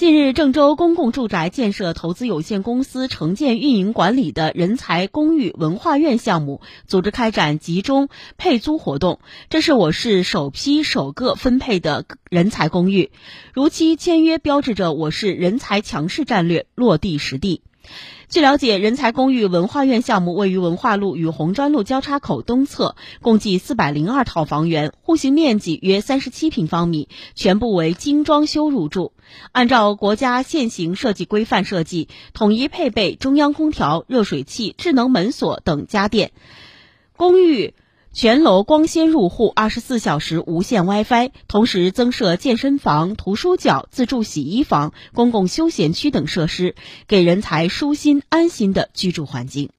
近日，郑州公共住宅建设投资有限公司承建运营管理的人才公寓文化苑项目组织开展集中配租活动，这是我市首批首个分配的人才公寓，如期签约标志着我市人才强势战略落地实地。据了解，人才公寓文化苑项目位于文化路与红砖路交叉口东侧，共计四百零二套房源，户型面积约三十七平方米，全部为精装修入住。按照国家现行设计规范设计，统一配备中央空调、热水器、智能门锁等家电。公寓。全楼光纤入户，二十四小时无线 WiFi，同时增设健身房、图书角、自助洗衣房、公共休闲区等设施，给人才舒心安心的居住环境。